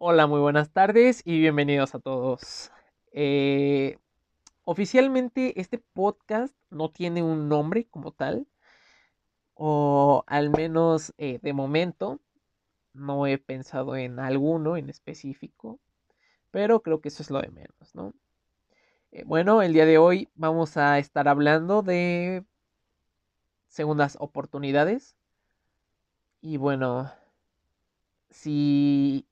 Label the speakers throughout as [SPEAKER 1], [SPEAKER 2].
[SPEAKER 1] Hola, muy buenas tardes y bienvenidos a todos. Eh, oficialmente este podcast no tiene un nombre como tal, o al menos eh, de momento no he pensado en alguno en específico, pero creo que eso es lo de menos, ¿no? Eh, bueno, el día de hoy vamos a estar hablando de segundas oportunidades y bueno, si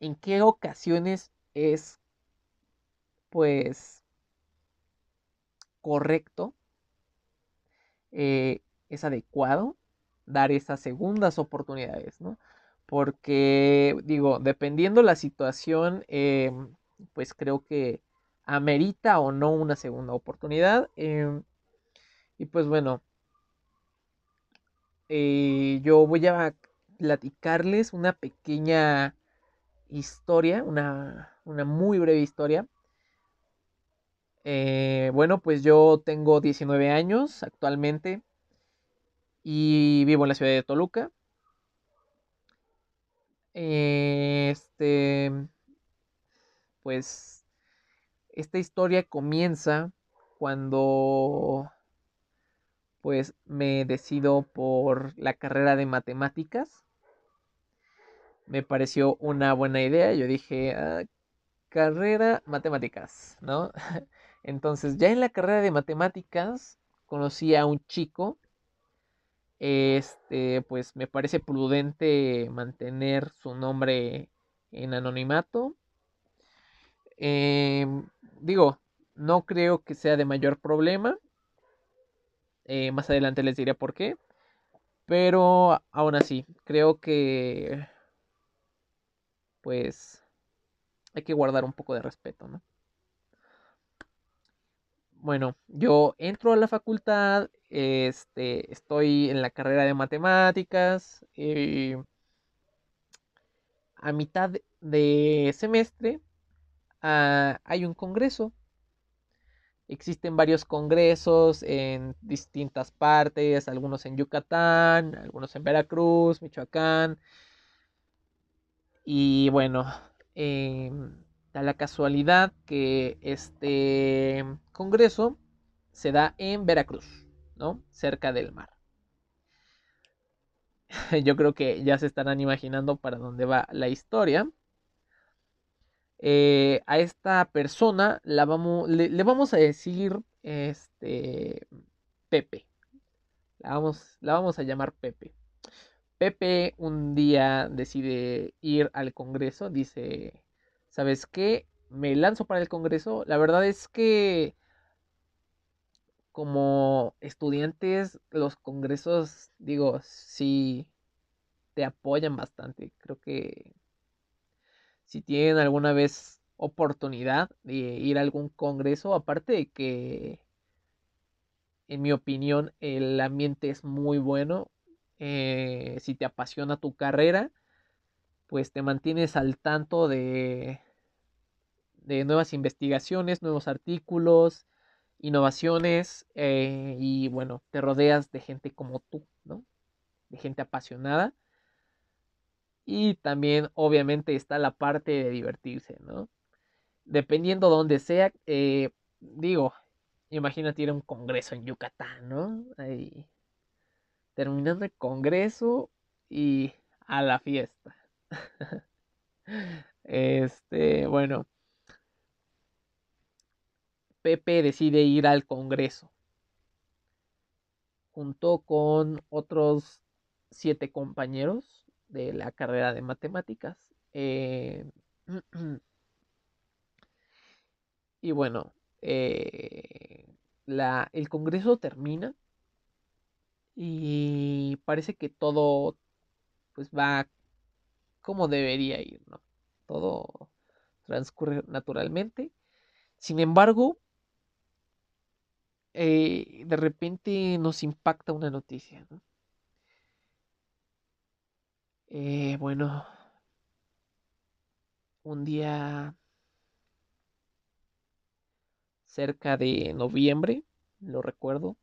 [SPEAKER 1] en qué ocasiones es pues correcto, eh, es adecuado dar esas segundas oportunidades, ¿no? Porque digo, dependiendo la situación, eh, pues creo que amerita o no una segunda oportunidad. Em, y pues bueno, eh, yo voy a platicarles una pequeña historia, una, muy breve historia. Eh, bueno, pues yo tengo 19 años actualmente y vivo en la ciudad de Toluca. Este, pues, esta historia comienza cuando, pues, me decido por la carrera de matemáticas me pareció una buena idea. Yo dije, ah, carrera matemáticas, ¿no? Entonces, ya en la carrera de matemáticas conocí a un chico. Este, pues me parece prudente mantener su nombre en anonimato. Em, digo, no creo que sea de mayor problema. Eh, más adelante les diré por qué. Pero aún así, creo que pues hay que guardar un poco de respeto, ¿no? Bueno, yo entro a la facultad, este, estoy en la carrera de matemáticas, eh, a mitad de semestre ah, hay un congreso. Existen varios congresos en distintas partes, algunos en Yucatán, algunos en Veracruz, Michoacán, y bueno, em, da la casualidad que este congreso se da en Veracruz, ¿no? Cerca del mar. Yo creo que ya se estarán imaginando para dónde va la historia. Eh, a esta persona la vamos, le, le, vamos a decir este Pepe. La vamos, la vamos a llamar Pepe. Pepe un día decide ir al Congreso, dice, ¿sabes qué? Me lanzo para el Congreso. La verdad es que como estudiantes los congresos, digo, sí te apoyan bastante. Creo que si tienen alguna vez oportunidad de ir a algún congreso, aparte de que, en mi opinión, el ambiente es muy bueno, eh, si te apasiona tu carrera, pues te mantienes al tanto de, de nuevas investigaciones, nuevos artículos, innovaciones eh, y bueno, te rodeas de gente como tú, ¿no? De gente apasionada. Y también obviamente está la parte de divertirse, ¿no? Dependiendo donde sea, eh, digo, imagínate ir a un congreso en Yucatán, ¿no? Ahí, terminando el congreso y a la fiesta. este, bueno. Pepe decide ir al congreso. Junto con otros siete compañeros de la carrera de matemáticas. Eh, y bueno, eh, la, el congreso termina y parece que todo pues va como debería ir, ¿no? Todo transcurre naturalmente. Sin embargo, eh, de repente nos impacta una noticia, ¿no? Eh, bueno, un día cerca de noviembre, lo recuerdo,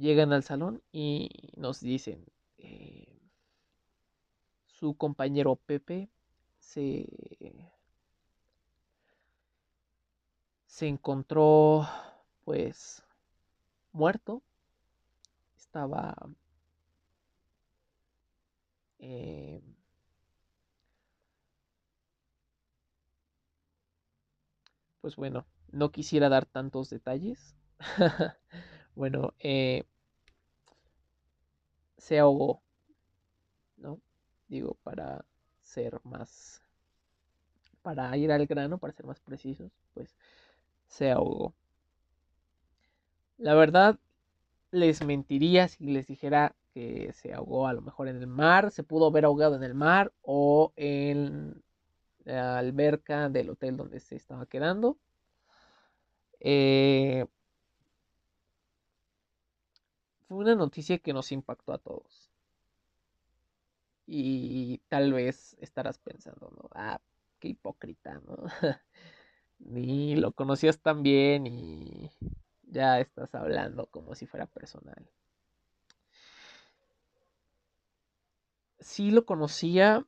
[SPEAKER 1] llegan al salón y nos dicen, eh, su compañero Pepe se, se encontró pues muerto. Estaba eh, pues bueno, no quisiera dar tantos detalles. bueno, eh, se ahogó, ¿no? Digo, para ser más, para ir al grano, para ser más precisos, pues se ahogó. La verdad, les mentiría si les dijera que se ahogó a lo mejor en el mar, se pudo haber ahogado en el mar o en la alberca del hotel donde se estaba quedando. Eh, fue una noticia que nos impactó a todos. Y tal vez estarás pensando, ¿no? Ah, qué hipócrita, ¿no? Ni lo conocías tan bien y ya estás hablando como si fuera personal. Sí lo conocía,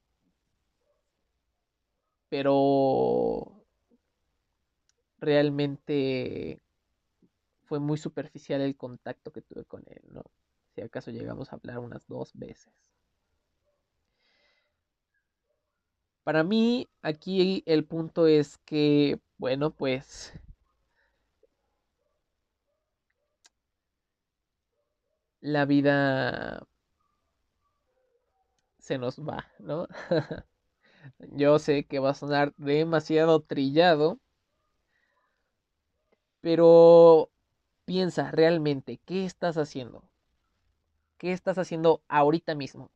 [SPEAKER 1] pero realmente fue muy superficial el contacto que tuve con él, ¿no? Si acaso llegamos a hablar unas dos veces. Para mí, aquí el punto es que, bueno, pues la vida se nos va, ¿no? Yo sé que va a sonar demasiado trillado, pero Piensa realmente, ¿qué estás haciendo? ¿Qué estás haciendo ahorita mismo?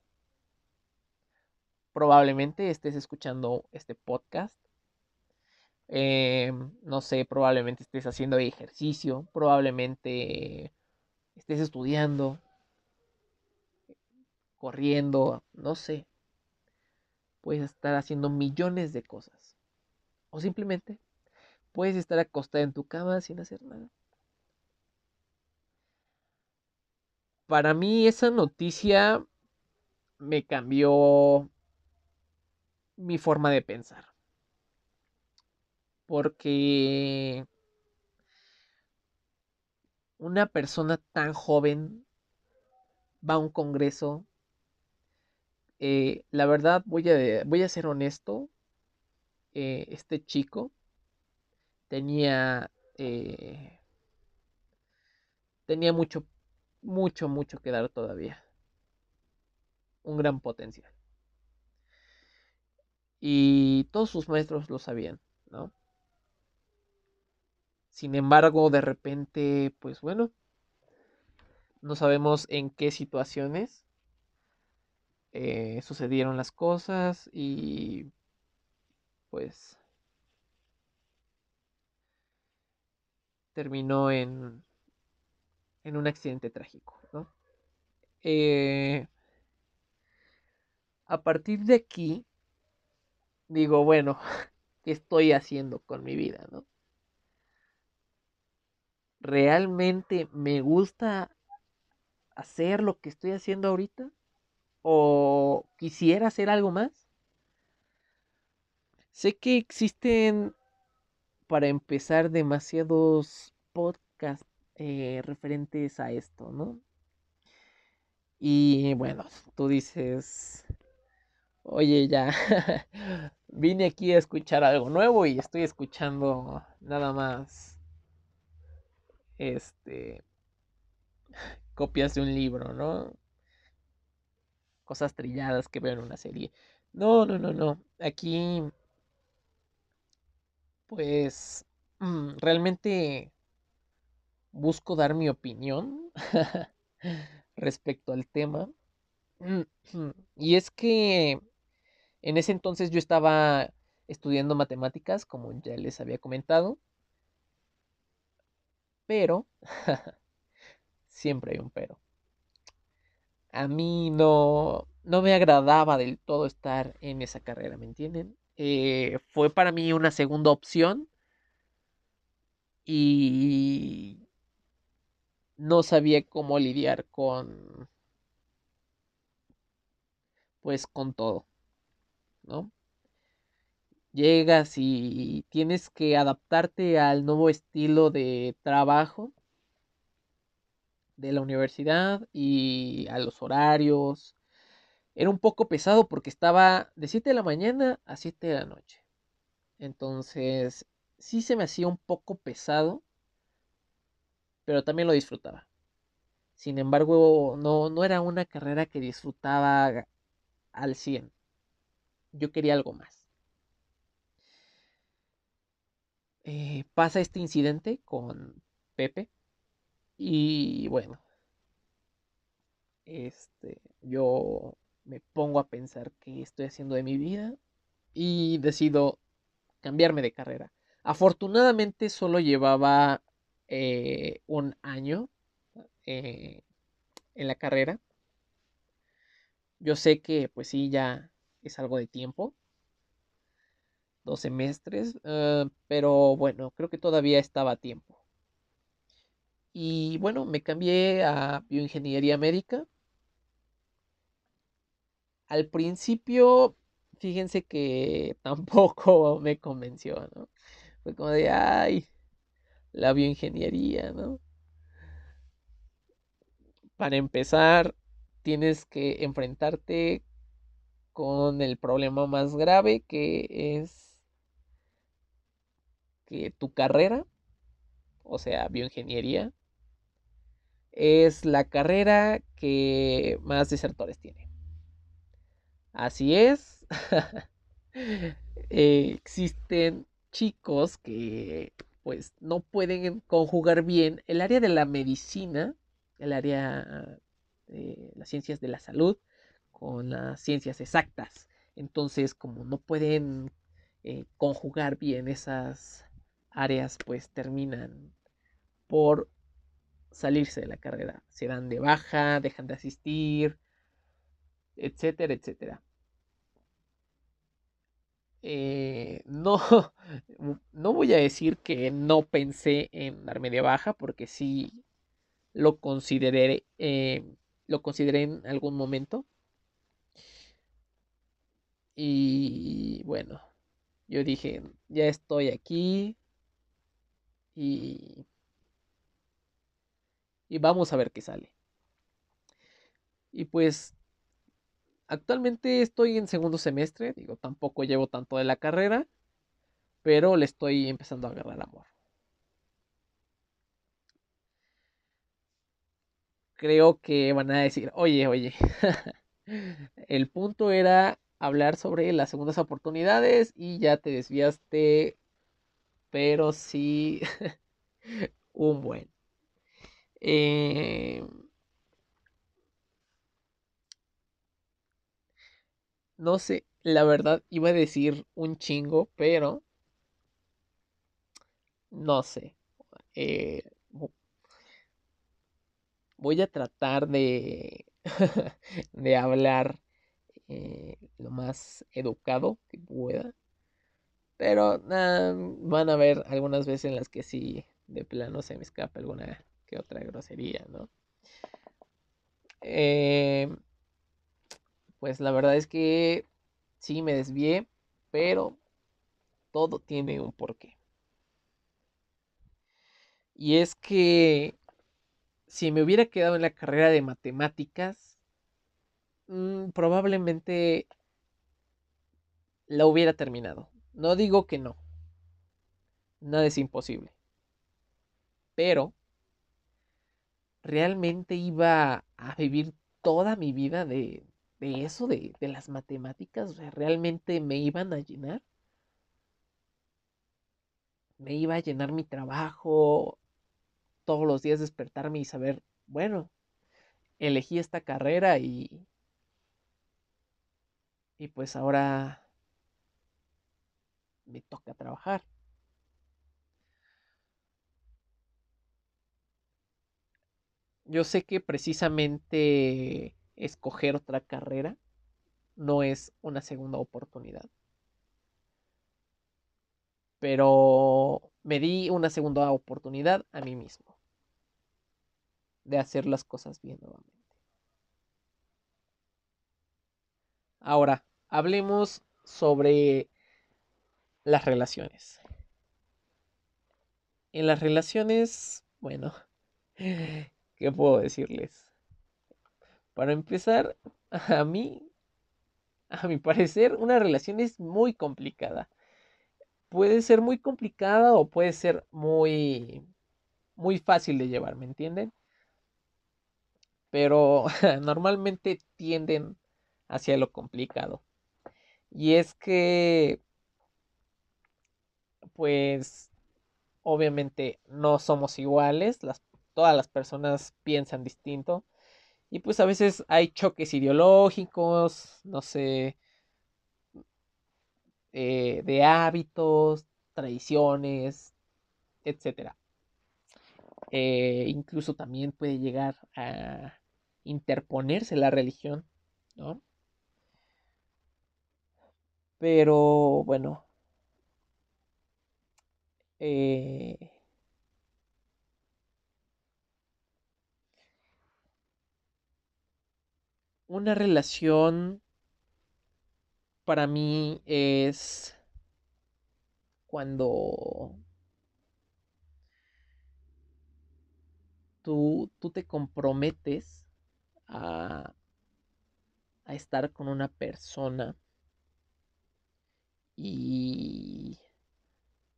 [SPEAKER 1] Probablemente estés escuchando este podcast. Eh, no sé, probablemente estés haciendo ejercicio, probablemente estés estudiando, corriendo, no sé. Puedes estar haciendo millones de cosas. O simplemente puedes estar acostada en tu cama sin hacer nada. Para mí esa noticia me cambió mi forma de pensar. Porque una persona tan joven va a un congreso. Eh, la verdad, voy a, voy a ser honesto. Eh, este chico tenía, eh, tenía mucho mucho, mucho que dar todavía. Un gran potencial. Y todos sus maestros lo sabían, ¿no? Sin embargo, de repente, pues bueno, no sabemos en qué situaciones eh, sucedieron las cosas y pues terminó en en un accidente trágico, ¿no? Eh, a partir de aquí, digo, bueno, ¿qué estoy haciendo con mi vida, no? ¿Realmente me gusta hacer lo que estoy haciendo ahorita? ¿O quisiera hacer algo más? Sé que existen, para empezar, demasiados podcasts eh, referentes a esto, ¿no? Y bueno, tú dices, oye, ya vine aquí a escuchar algo nuevo y estoy escuchando nada más, este, copias de un libro, ¿no? Cosas trilladas que veo en una serie. No, no, no, no. Aquí, pues, mm, realmente busco dar mi opinión respecto al tema. Y es que en ese entonces yo estaba estudiando matemáticas, como ya les había comentado. Pero, siempre hay un pero. A mí no, no me agradaba del todo estar en esa carrera, ¿me entienden? Eh, fue para mí una segunda opción. Y no sabía cómo lidiar con pues con todo, ¿no? Llegas y tienes que adaptarte al nuevo estilo de trabajo de la universidad y a los horarios. Era un poco pesado porque estaba de 7 de la mañana a 7 de la noche. Entonces, sí se me hacía un poco pesado, pero también lo disfrutaba. Sin embargo, no, no era una carrera que disfrutaba al 100. Yo quería algo más. Eh, pasa este incidente con Pepe. Y bueno, este, yo me pongo a pensar qué estoy haciendo de mi vida y decido cambiarme de carrera. Afortunadamente solo llevaba eh, un año eh, en la carrera. Yo sé que pues sí, ya es algo de tiempo. Dos semestres. Ah, pero bueno, creo que todavía estaba a tiempo. Y bueno, me cambié a bioingeniería médica. Al principio, fíjense que tampoco me convenció, ¿no? Fue como de, ay, la bioingeniería, ¿no? Para empezar, tienes que enfrentarte con el problema más grave que es que tu carrera, o sea, bioingeniería, es la carrera que más desertores tiene. Así es. Eh, existen chicos que pues no pueden conjugar bien el área de la medicina, el área de las ciencias de la salud con las ciencias exactas. Entonces, como no pueden eh, conjugar bien esas áreas, pues terminan por salirse de la carrera. Se dan de baja, dejan de asistir, etcétera, etcétera. Eh, no, no voy a decir que no pensé en darme de baja, porque sí lo consideré, eh, lo consideré en algún momento. Y bueno, yo dije, ya estoy aquí y, y vamos a ver qué sale. Y pues actualmente estoy en segundo semestre, digo, tampoco llevo tanto de la carrera, pero le estoy empezando a agarrar amor. Creo que van a decir, oye, oye, el punto era hablar sobre las segundas oportunidades y ya te desviaste, pero sí un buen. Eh, no sé, la verdad iba a decir un chingo, pero no sé. Eh, voy a tratar de, de hablar eh, lo más educado que pueda. Pero van a ver algunas veces en las que sí, de plano se me escapa alguna que otra grosería, ¿no? Eh, pues la verdad es que sí me desvié, pero todo tiene un porqué. Y es que si me hubiera quedado en la carrera de matemáticas, Mm, probablemente la hubiera terminado. No digo que no. Nada es imposible. Pero realmente iba a vivir toda mi vida de, de eso, de, de, las matemáticas. realmente me iban a llenar. Me iba a llenar mi trabajo. Todos los días despertarme y saber, bueno, elegí esta carrera y, y pues ahora me toca trabajar. Yo sé que precisamente escoger otra carrera no es una segunda oportunidad. Pero me di una segunda oportunidad a mí mismo de hacer las cosas bien nuevamente. Ahora, hablemos sobre las relaciones. En las relaciones, bueno, ¿qué puedo decirles? Para empezar, a mí, a mi parecer, una relación es muy complicada. Puede ser muy complicada o puede ser muy, muy fácil de llevar, ¿me entienden? Pero normalmente tienden hacia lo complicado. Y es que, pues, obviamente no somos iguales, todas las personas piensan distinto. Y pues a veces hay choques ideológicos, no sé, eh, de hábitos, tradiciones, etc. Eh, incluso también puede llegar a interponerse la religión, ¿no? Pero bueno. Eh, una relación para mí es cuando tú, tú te comprometes a, a estar con una persona y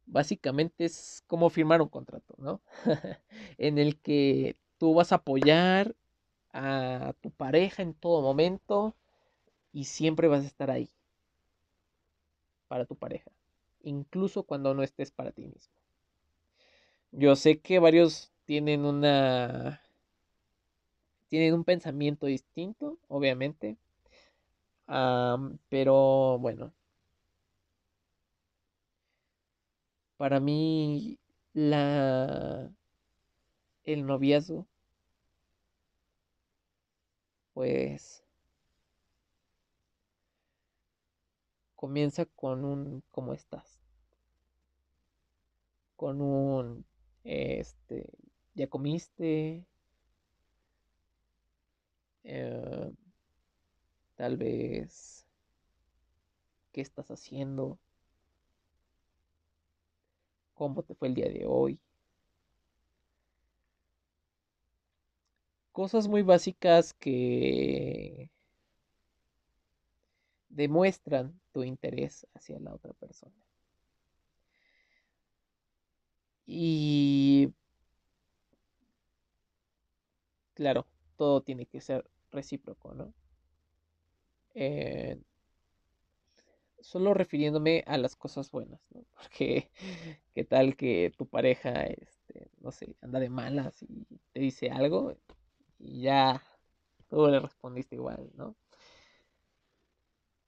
[SPEAKER 1] básicamente es como firmar un contrato, ¿no? en el que tú vas a apoyar a tu pareja en todo momento y siempre vas a estar ahí para tu pareja, incluso cuando no estés para ti mismo. Yo sé que varios tienen una tienen un pensamiento distinto, obviamente, pero bueno, Para mí, la, el noviazgo, pues, comienza con un ¿cómo estás? Con un, este, ¿ya comiste? Eh, tal vez, ¿qué estás haciendo? cómo te fue el día de hoy. Cosas muy básicas que demuestran tu interés hacia la otra persona. Y claro, todo tiene que ser recíproco, ¿no? Eh, solo refiriéndome a las cosas buenas, ¿no? Porque qué tal que tu pareja, este, no sé, anda de malas y te dice algo y ya tú le respondiste igual, ¿no?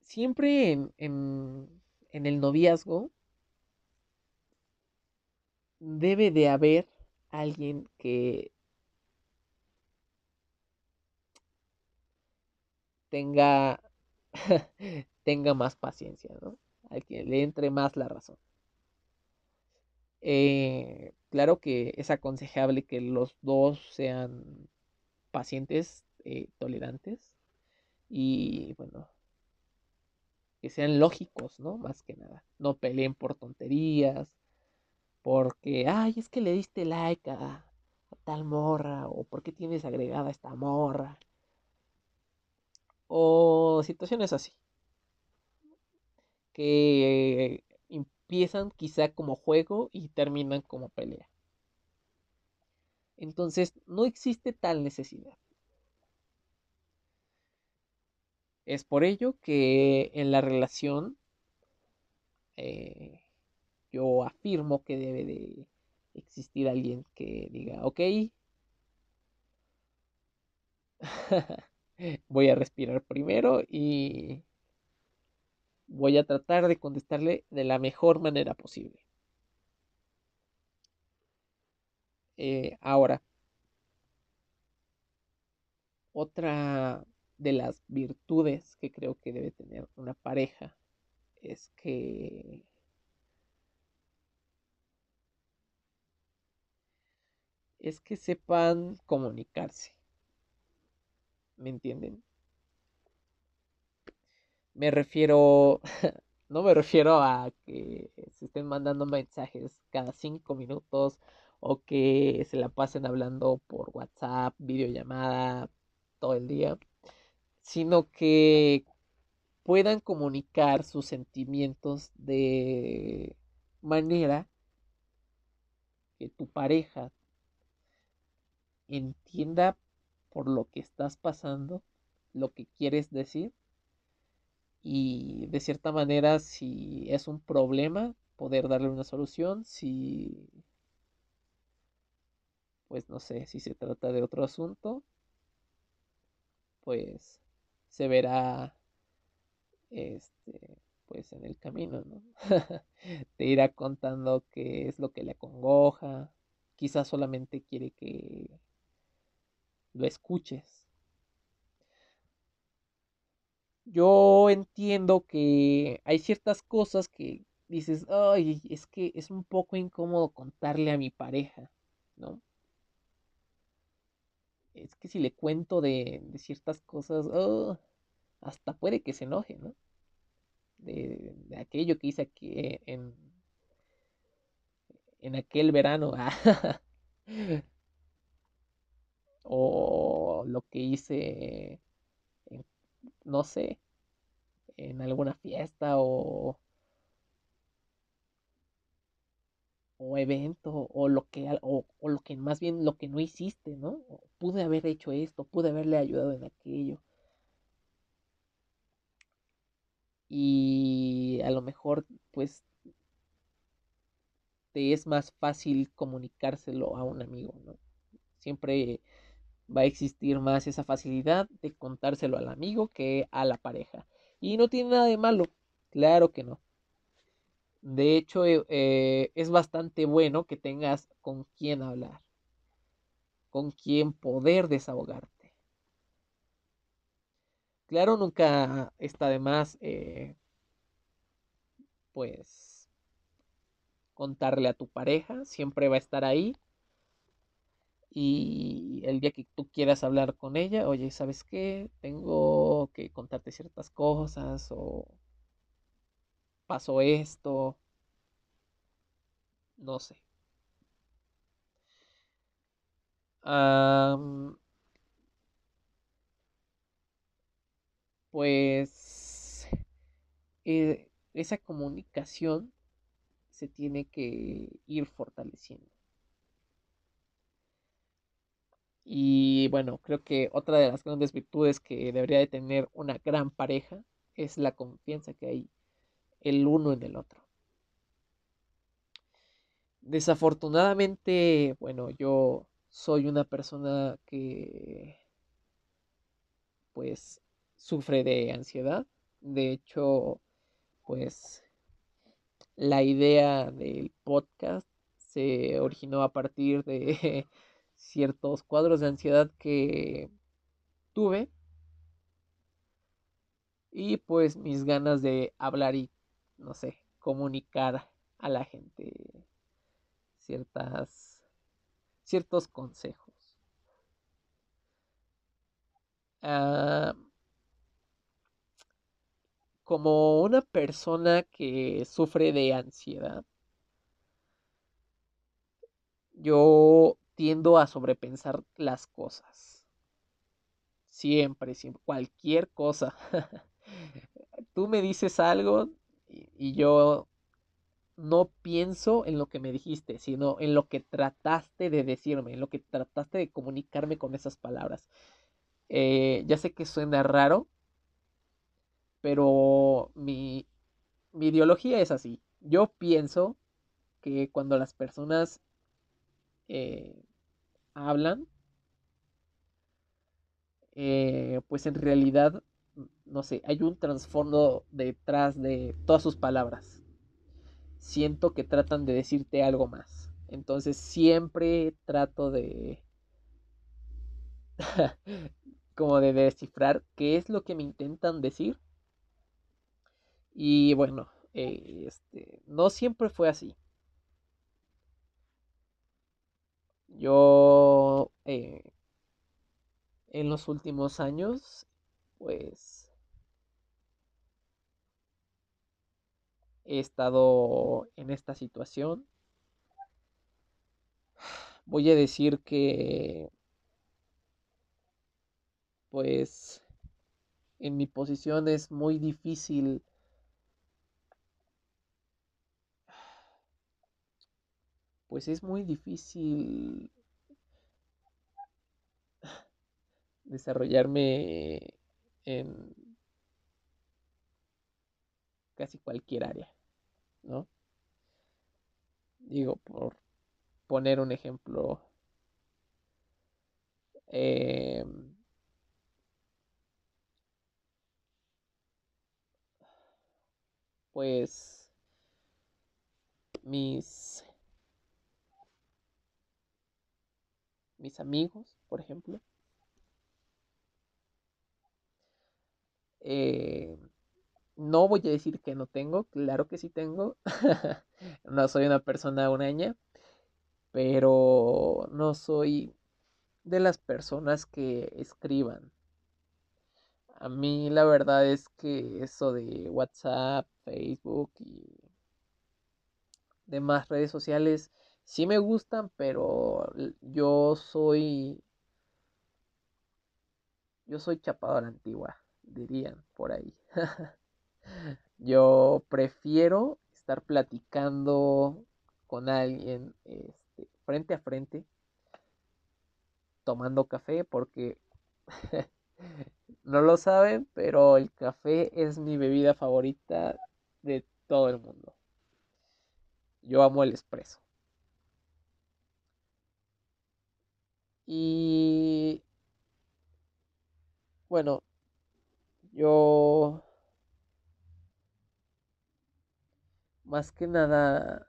[SPEAKER 1] Siempre en, en el noviazgo debe de haber alguien que tenga tenga más paciencia, ¿no? Al que le entre más la razón. Eh, claro que es aconsejable que los dos sean pacientes, eh, tolerantes y bueno, que sean lógicos, ¿no? Más que nada. No peleen por tonterías, porque, ay, es que le diste like a, a tal morra, o porque tienes agregada esta morra, o situaciones así que empiezan quizá como juego y terminan como pelea. Entonces no existe tal necesidad. Es por ello que en la relación eh, yo afirmo que debe de existir alguien que diga, ok, voy a respirar primero y voy a tratar de contestarle de la mejor manera posible. Eh, ahora, otra de las virtudes que creo que debe tener una pareja es que es que sepan comunicarse. ¿Me entienden? Me refiero no me refiero a que se estén mandando mensajes cada cinco minutos o que se la pasen hablando por WhatsApp, videollamada todo el día, sino que puedan comunicar sus sentimientos de manera que tu pareja entienda por lo que estás pasando, lo que quieres decir y de cierta manera si es un problema poder darle una solución, si pues no sé, si se trata de otro asunto, pues se verá este pues en el camino, ¿no? Te irá contando qué es lo que le acongoja, quizás solamente quiere que lo escuches. Yo entiendo que hay ciertas cosas que dices, ay, es que es un poco incómodo contarle a mi pareja, ¿no? Es que si le cuento de, ciertas cosas, oh, hasta puede que se enoje, ¿no? De, aquello que hice aquí en, en aquel verano. o lo que hice, no sé, en alguna fiesta o, o evento o lo que o, o, lo que más bien lo que no hiciste, ¿no? Pude haber hecho esto, pude haberle ayudado en aquello. Y a lo mejor pues te es más fácil comunicárselo a un amigo, ¿no? Siempre va a existir más esa facilidad de contárselo al amigo que a la pareja. Y no tiene nada de malo, claro que no. De hecho, eh, eh, es bastante bueno que tengas con quién hablar, con quién poder desahogarte. Claro, nunca está de más, eh, pues, contarle a tu pareja, siempre va a estar ahí y el día que tú quieras hablar con ella, oye, ¿sabes qué? Tengo que contarte ciertas cosas o pasó esto, no sé. pues eh, esa comunicación se tiene que ir fortaleciendo. Y bueno, creo que otra de las grandes virtudes que debería de tener una gran pareja es la confianza que hay el uno en el otro. Desafortunadamente, bueno, yo soy una persona que pues sufre de ansiedad. De hecho, pues la idea del podcast se originó a partir de ciertos cuadros de ansiedad que tuve y pues mis ganas de hablar y no sé, comunicar a la gente ciertas ciertos consejos. Ah, como una persona que sufre de ansiedad, yo tiendo a sobrepensar las cosas. Siempre, siempre, cualquier cosa. Tú me dices algo y, yo no pienso en lo que me dijiste, sino en lo que trataste de decirme, en lo que trataste de comunicarme con esas palabras. Eh, ya sé que suena raro, pero mi, mi ideología es así. Yo pienso que cuando las personas eh, hablan, eh, pues en realidad, no sé, hay un trasfondo detrás de todas sus palabras. Siento que tratan de decirte algo más. Entonces siempre trato de... como de descifrar qué es lo que me intentan decir. Y bueno, eh, este, no siempre fue así. Yo eh, en los últimos años, pues he estado en esta situación. Voy a decir que, pues, en mi posición es muy difícil pues es muy difícil desarrollarme en casi cualquier área, ¿no? Digo, por poner un ejemplo, em, pues mis mis amigos, por ejemplo. Eh, no voy a decir que no tengo, claro que sí tengo. no soy una persona unaña, pero no soy de las personas que escriban. A mí la verdad es que eso de WhatsApp, Facebook y demás redes sociales sí me gustan, pero yo soy. Yo soy chapado a la antigua, dirían por ahí. yo prefiero estar platicando con alguien este, frente a frente, tomando café, porque no lo saben, pero el café es mi bebida favorita de todo el mundo. Yo amo el espresso. Y bueno, yo más que nada,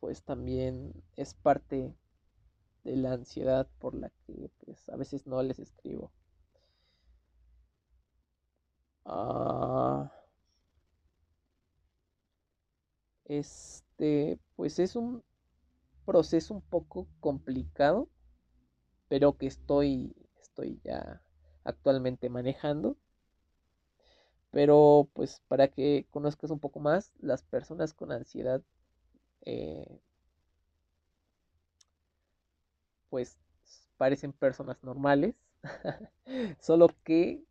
[SPEAKER 1] pues también es parte de la ansiedad por la que pues a veces no les escribo. Ah, este, pues es un proceso un poco complicado pero que estoy, estoy ya actualmente manejando. Pero pues para que conozcas un poco más, las personas con ansiedad, eh, pues parecen personas normales, solo que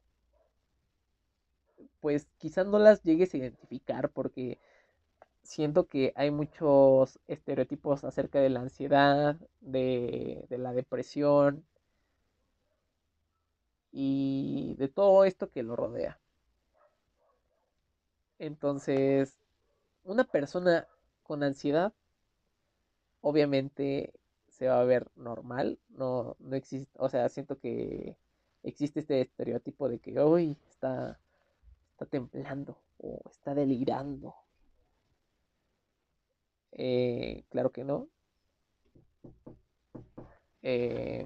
[SPEAKER 1] pues quizás no las llegues a identificar porque siento que hay muchos estereotipos acerca de la ansiedad, de, la depresión y de todo esto que lo rodea. Entonces, una persona con ansiedad obviamente se va a ver normal, no, no existe, o sea, siento que existe este estereotipo de que hoy está, está temblando o está delirando eh, claro que no. Eh,